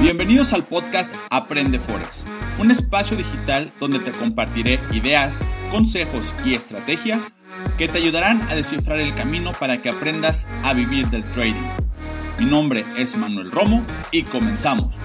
Bienvenidos al podcast Aprende Forex, un espacio digital donde te compartiré ideas, consejos y estrategias que te ayudarán a descifrar el camino para que aprendas a vivir del trading. Mi nombre es Manuel Romo y comenzamos.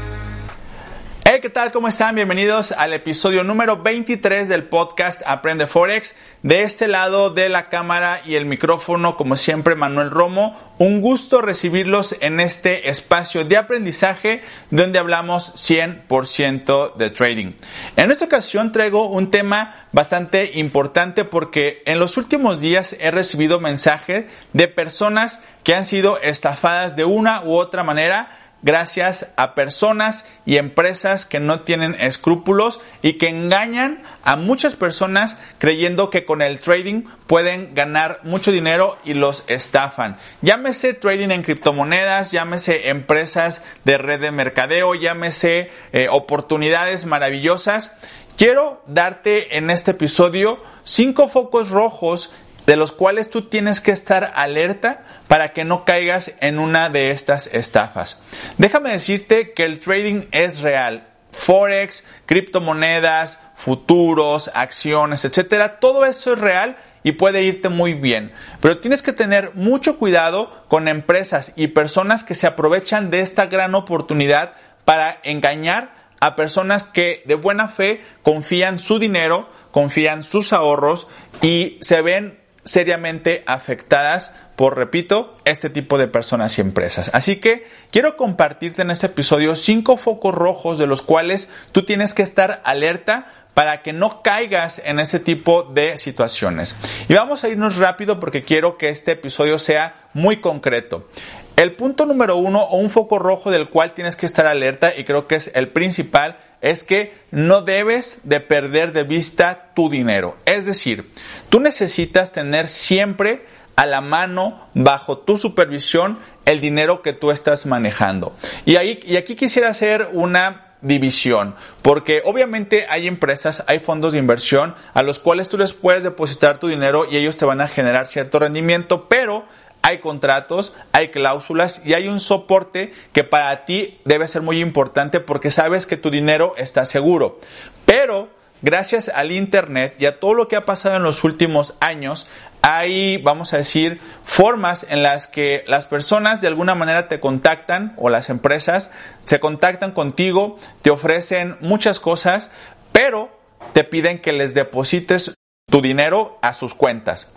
Hey, ¿qué tal? ¿Cómo están? Bienvenidos al episodio número 23 del podcast Aprende Forex. De este lado de la cámara y el micrófono, como siempre, Manuel Romo. Un gusto recibirlos en este espacio de aprendizaje donde hablamos 100% de trading. En esta ocasión traigo un tema bastante importante porque en los últimos días he recibido mensajes de personas que han sido estafadas de una u otra manera gracias a personas y empresas que no tienen escrúpulos y que engañan a muchas personas creyendo que con el trading pueden ganar mucho dinero y los estafan. Llámese trading en criptomonedas, llámese empresas de red de mercadeo, llámese eh, oportunidades maravillosas. Quiero darte en este episodio cinco focos rojos de los cuales tú tienes que estar alerta para que no caigas en una de estas estafas. Déjame decirte que el trading es real. Forex, criptomonedas, futuros, acciones, etcétera, todo eso es real y puede irte muy bien. Pero tienes que tener mucho cuidado con empresas y personas que se aprovechan de esta gran oportunidad para engañar a personas que de buena fe confían su dinero, confían sus ahorros y se ven seriamente afectadas por, repito, este tipo de personas y empresas. Así que quiero compartirte en este episodio cinco focos rojos de los cuales tú tienes que estar alerta para que no caigas en ese tipo de situaciones. Y vamos a irnos rápido porque quiero que este episodio sea muy concreto. El punto número uno o un foco rojo del cual tienes que estar alerta y creo que es el principal es que no debes de perder de vista tu dinero. Es decir, tú necesitas tener siempre a la mano, bajo tu supervisión, el dinero que tú estás manejando. Y, ahí, y aquí quisiera hacer una división, porque obviamente hay empresas, hay fondos de inversión a los cuales tú les puedes depositar tu dinero y ellos te van a generar cierto rendimiento, pero hay contratos, hay cláusulas y hay un soporte que para ti debe ser muy importante porque sabes que tu dinero está seguro. Pero gracias al Internet y a todo lo que ha pasado en los últimos años, hay, vamos a decir, formas en las que las personas de alguna manera te contactan o las empresas se contactan contigo, te ofrecen muchas cosas, pero te piden que les deposites tu dinero a sus cuentas.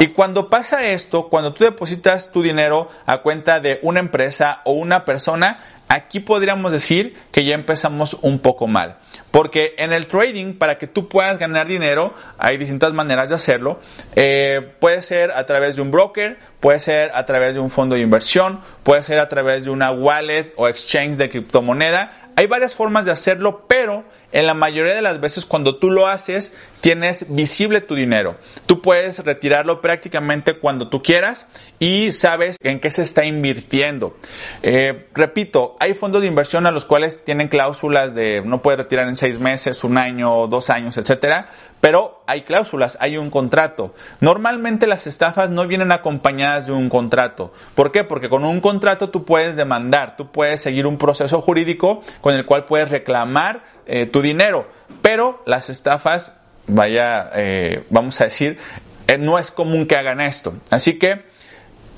Y cuando pasa esto, cuando tú depositas tu dinero a cuenta de una empresa o una persona, aquí podríamos decir que ya empezamos un poco mal. Porque en el trading, para que tú puedas ganar dinero, hay distintas maneras de hacerlo. Eh, puede ser a través de un broker, puede ser a través de un fondo de inversión, puede ser a través de una wallet o exchange de criptomoneda. Hay varias formas de hacerlo, pero en la mayoría de las veces cuando tú lo haces, tienes visible tu dinero. Tú puedes retirarlo prácticamente cuando tú quieras y sabes en qué se está invirtiendo. Eh, repito, hay fondos de inversión a los cuales tienen cláusulas de no puedes retirar en seis meses, un año, dos años, etcétera. Pero hay cláusulas, hay un contrato. Normalmente las estafas no vienen acompañadas de un contrato. ¿Por qué? Porque con un contrato tú puedes demandar, tú puedes seguir un proceso jurídico con el cual puedes reclamar eh, tu dinero. Pero las estafas, vaya, eh, vamos a decir, eh, no es común que hagan esto. Así que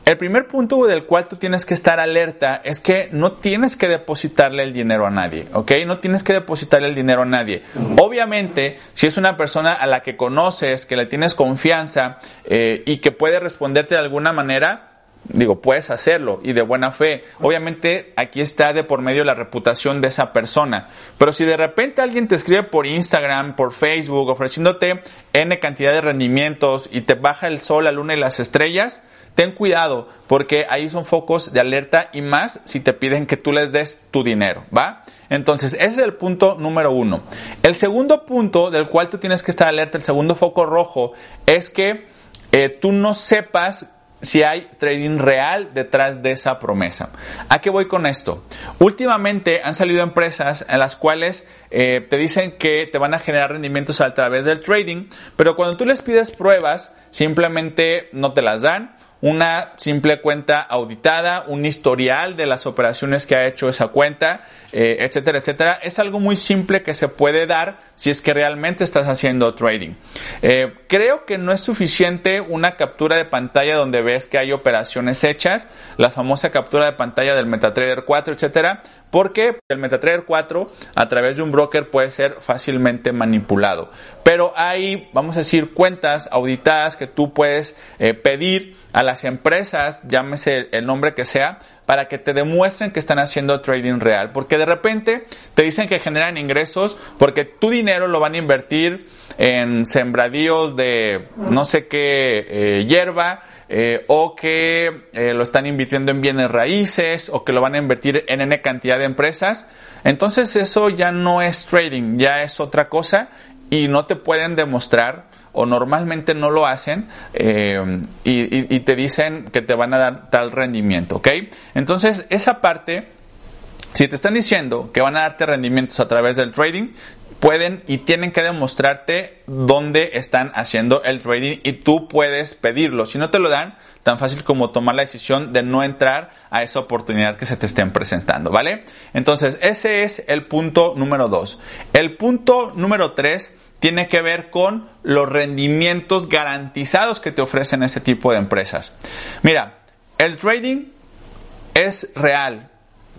el primer punto del cual tú tienes que estar alerta es que no tienes que depositarle el dinero a nadie, ¿ok? No tienes que depositarle el dinero a nadie. Obviamente, si es una persona a la que conoces, que le tienes confianza eh, y que puede responderte de alguna manera, Digo, puedes hacerlo y de buena fe. Obviamente aquí está de por medio la reputación de esa persona. Pero si de repente alguien te escribe por Instagram, por Facebook, ofreciéndote N cantidad de rendimientos y te baja el sol, la luna y las estrellas, ten cuidado porque ahí son focos de alerta y más si te piden que tú les des tu dinero, ¿va? Entonces, ese es el punto número uno. El segundo punto del cual tú tienes que estar alerta, el segundo foco rojo, es que eh, tú no sepas si hay trading real detrás de esa promesa. ¿A qué voy con esto? Últimamente han salido empresas en las cuales eh, te dicen que te van a generar rendimientos a través del trading, pero cuando tú les pides pruebas, simplemente no te las dan una simple cuenta auditada, un historial de las operaciones que ha hecho esa cuenta, eh, etcétera, etcétera. Es algo muy simple que se puede dar si es que realmente estás haciendo trading. Eh, creo que no es suficiente una captura de pantalla donde ves que hay operaciones hechas, la famosa captura de pantalla del MetaTrader 4, etcétera, porque el MetaTrader 4 a través de un broker puede ser fácilmente manipulado. Pero hay, vamos a decir, cuentas auditadas que tú puedes eh, pedir a las empresas, llámese el nombre que sea, para que te demuestren que están haciendo trading real. Porque de repente te dicen que generan ingresos porque tu dinero lo van a invertir en sembradíos de no sé qué eh, hierba eh, o que eh, lo están invirtiendo en bienes raíces o que lo van a invertir en N cantidad de empresas. Entonces eso ya no es trading, ya es otra cosa y no te pueden demostrar o normalmente no lo hacen eh, y, te dicen que te van a dar tal rendimiento, ¿ok? Entonces esa parte, si te están diciendo que van a darte rendimientos a través del trading, pueden y tienen que demostrarte dónde están haciendo el trading y tú puedes pedirlo. Si no te lo dan, tan fácil como tomar la decisión de no entrar a esa oportunidad que se te estén presentando, ¿vale? Entonces, ese es el punto número dos. El punto número tres tiene que ver con los rendimientos garantizados que te ofrecen ese tipo de empresas. Mira, el trading es real.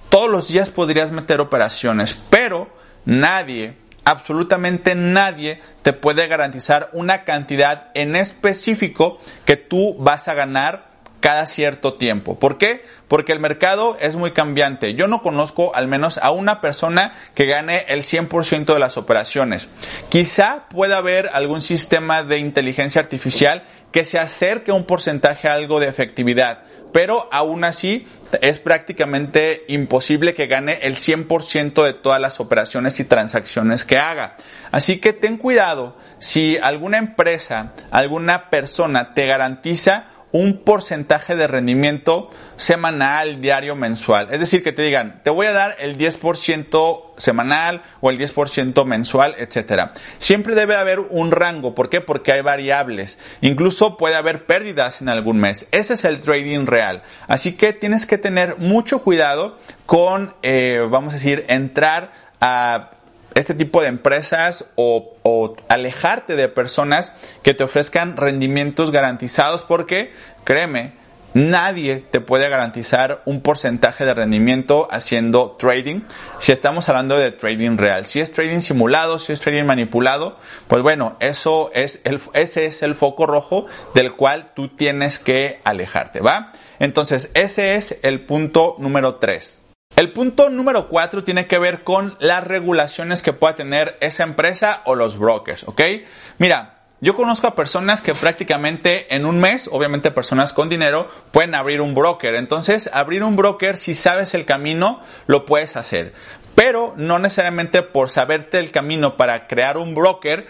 Todos los días podrías meter operaciones, pero nadie, absolutamente nadie, te puede garantizar una cantidad en específico que tú vas a ganar cada cierto tiempo. ¿Por qué? Porque el mercado es muy cambiante. Yo no conozco al menos a una persona que gane el 100% de las operaciones. Quizá pueda haber algún sistema de inteligencia artificial que se acerque un porcentaje a algo de efectividad, pero aún así es prácticamente imposible que gane el 100% de todas las operaciones y transacciones que haga. Así que ten cuidado si alguna empresa, alguna persona te garantiza un porcentaje de rendimiento semanal, diario, mensual. Es decir, que te digan, te voy a dar el 10% semanal o el 10% mensual, etcétera. Siempre debe haber un rango. ¿Por qué? Porque hay variables. Incluso puede haber pérdidas en algún mes. Ese es el trading real. Así que tienes que tener mucho cuidado con, eh, vamos a decir, entrar a este tipo de empresas o, alejarte de personas que te ofrezcan rendimientos garantizados porque, créeme, Nadie te puede garantizar un porcentaje de rendimiento haciendo trading. Si estamos hablando de trading real, si es trading simulado, si es trading manipulado, pues bueno, eso es el, ese es el foco rojo del cual tú tienes que alejarte, ¿va? Entonces, ese es el punto número 3. El punto número 4 tiene que ver con las regulaciones que pueda tener esa empresa o los brokers, ¿ok? Mira, yo conozco a personas que prácticamente en un mes, obviamente personas con dinero, pueden abrir un broker. Entonces, abrir un broker, si sabes el camino, lo puedes hacer. Pero no necesariamente por saberte el camino para crear un broker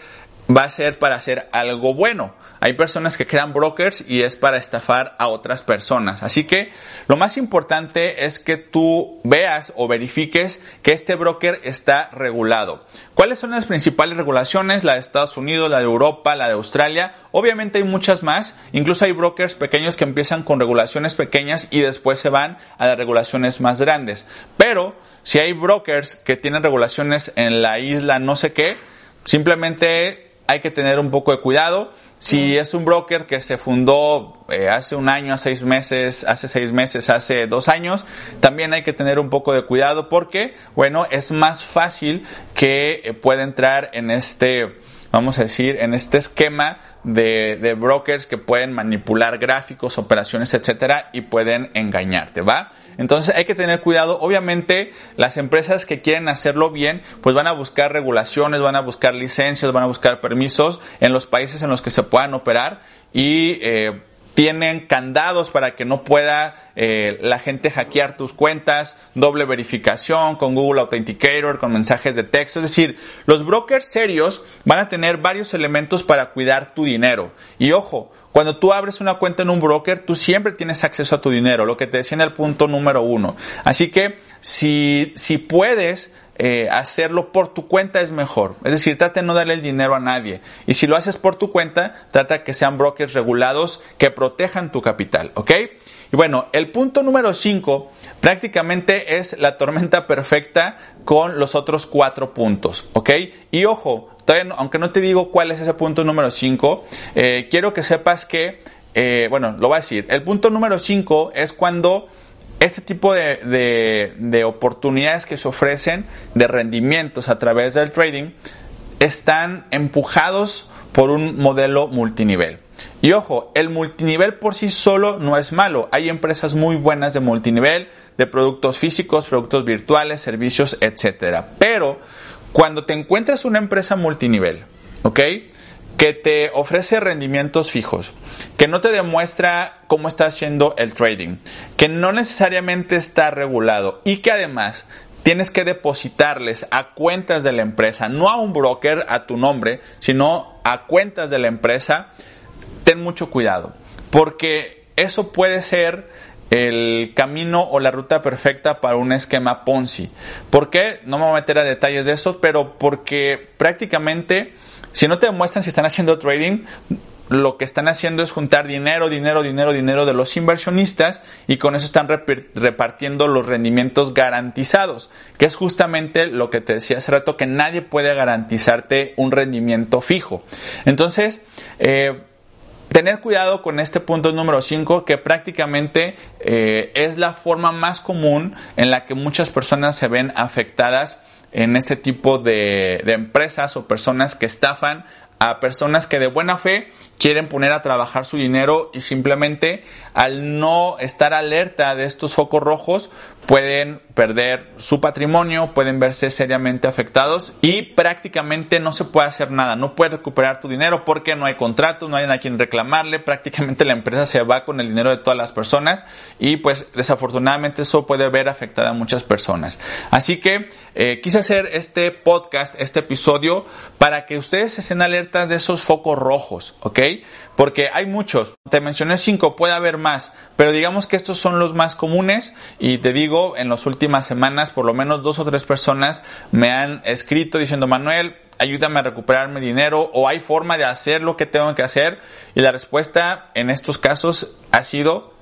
va a ser para hacer algo bueno. Hay personas que crean brokers y es para estafar a otras personas. Así que lo más importante es que tú veas o verifiques que este broker está regulado. ¿Cuáles son las principales regulaciones? La de Estados Unidos, la de Europa, la de Australia. Obviamente hay muchas más. Incluso hay brokers pequeños que empiezan con regulaciones pequeñas y después se van a las regulaciones más grandes. Pero si hay brokers que tienen regulaciones en la isla no sé qué, simplemente hay que tener un poco de cuidado si es un broker que se fundó eh, hace un año, hace seis meses, hace seis meses, hace dos años, también hay que tener un poco de cuidado porque, bueno, es más fácil que eh, pueda entrar en este, vamos a decir, en este esquema de, de brokers que pueden manipular gráficos, operaciones, etcétera, y pueden engañarte, ¿va? Entonces hay que tener cuidado. Obviamente las empresas que quieren hacerlo bien, pues van a buscar regulaciones, van a buscar licencias, van a buscar permisos en los países en los que se puedan operar y eh, tienen candados para que no pueda eh, la gente hackear tus cuentas, doble verificación con Google Authenticator, con mensajes de texto. Es decir, los brokers serios van a tener varios elementos para cuidar tu dinero. Y ojo, cuando tú abres una cuenta en un broker, tú siempre tienes acceso a tu dinero, lo que te decía en el punto número uno. Así que si, si puedes, eh, hacerlo por tu cuenta es mejor. Es decir, trata de no darle el dinero a nadie. Y si lo haces por tu cuenta, trata que sean brokers regulados que protejan tu capital, ¿ok? Y bueno, el punto número 5 prácticamente es la tormenta perfecta con los otros cuatro puntos, ¿ok? Y ojo, aunque no te digo cuál es ese punto número 5, eh, quiero que sepas que, eh, bueno, lo voy a decir, el punto número 5 es cuando este tipo de, de, oportunidades que se ofrecen de rendimientos a través del trading están empujados por un modelo multinivel. Y ojo, el multinivel por sí solo no es malo. Hay empresas muy buenas de multinivel, de productos físicos, productos virtuales, servicios, etc. Pero cuando te encuentras una empresa multinivel, ¿ok? Que te ofrece rendimientos fijos, que no te demuestra cómo está haciendo el trading, que no necesariamente está regulado y que además tienes que depositarles a cuentas de la empresa, no a un broker a tu nombre, sino a cuentas de la empresa, ten mucho cuidado, porque eso puede ser el camino o la ruta perfecta para un esquema Ponzi. ¿Por qué? No me voy a meter a detalles de eso, pero porque prácticamente si no te demuestran si están haciendo trading, lo que están haciendo es juntar dinero, dinero, dinero, dinero de los inversionistas y con eso están repartiendo los rendimientos garantizados, que es justamente lo que te decía hace rato, que nadie puede garantizarte un rendimiento fijo. Entonces, eh, tener cuidado con este punto número 5 que prácticamente eh, es la forma más común en la que muchas personas se ven afectadas en este tipo de, de empresas o personas que estafan a personas que de buena fe quieren poner a trabajar su dinero y simplemente al no estar alerta de estos focos rojos pueden perder su patrimonio, pueden verse seriamente afectados y prácticamente no se puede hacer nada, no puedes recuperar tu dinero porque no hay contrato, no hay a quien reclamarle, prácticamente la empresa se va con el dinero de todas las personas y pues desafortunadamente eso puede ver afectada a muchas personas. Así que eh, quise hacer este podcast, este episodio para que ustedes estén de esos focos rojos, ¿ok? Porque hay muchos, te mencioné cinco, puede haber más, pero digamos que estos son los más comunes y te digo, en las últimas semanas por lo menos dos o tres personas me han escrito diciendo, Manuel, ayúdame a recuperar mi dinero o hay forma de hacer lo que tengo que hacer y la respuesta en estos casos ha sido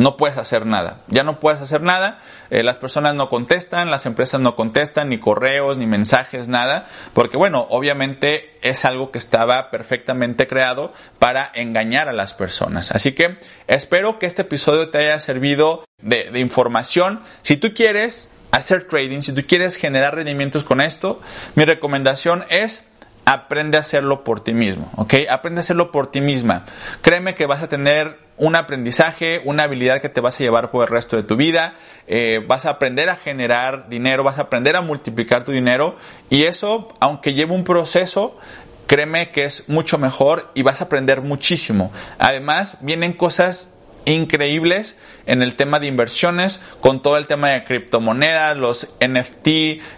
no puedes hacer nada. Ya no puedes hacer nada. Eh, las personas no contestan, las empresas no contestan, ni correos, ni mensajes, nada. Porque bueno, obviamente es algo que estaba perfectamente creado para engañar a las personas. Así que espero que este episodio te haya servido de, de información. Si tú quieres hacer trading, si tú quieres generar rendimientos con esto, mi recomendación es aprende a hacerlo por ti mismo, ¿ok? Aprende a hacerlo por ti misma. Créeme que vas a tener un aprendizaje, una habilidad que te vas a llevar por el resto de tu vida, eh, vas a aprender a generar dinero, vas a aprender a multiplicar tu dinero y eso, aunque lleve un proceso, créeme que es mucho mejor y vas a aprender muchísimo. Además, vienen cosas increíbles en el tema de inversiones, con todo el tema de criptomonedas, los NFT,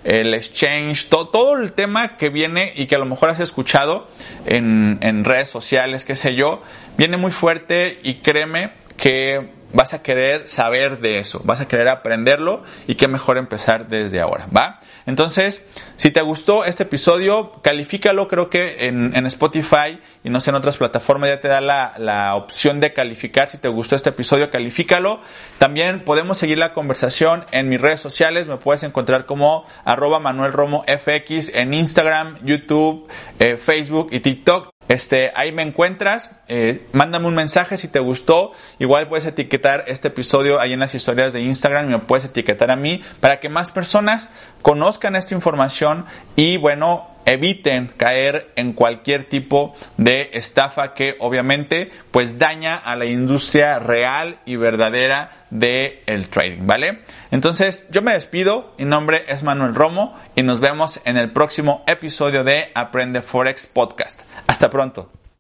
el exchange, todo el tema que viene y que a lo mejor has escuchado en, en redes sociales, qué sé yo, viene muy fuerte y créeme que vas a querer saber de eso, vas a querer aprenderlo y qué mejor empezar desde ahora, ¿va? Entonces, si te gustó este episodio, califícalo, creo que en, Spotify y no sé, en otras plataformas ya te da la, la, opción de calificar. Si te gustó este episodio, califícalo. También podemos seguir la conversación en mis redes sociales, me puedes encontrar como arroba Manuel Romo FX en Instagram, YouTube, eh, Facebook y TikTok. Este, ahí me encuentras, eh, mándame un mensaje si te gustó, igual puedes etiquetar este episodio ahí en las historias de Instagram me puedes etiquetar a mí para que más personas conozcan esta información. Y bueno, eviten caer en cualquier tipo de estafa que obviamente pues daña a la industria real y verdadera del el trading, ¿vale? Entonces yo me despido, mi nombre es Manuel Romo y nos vemos en el próximo episodio de Aprende Forex Podcast. Hasta pronto.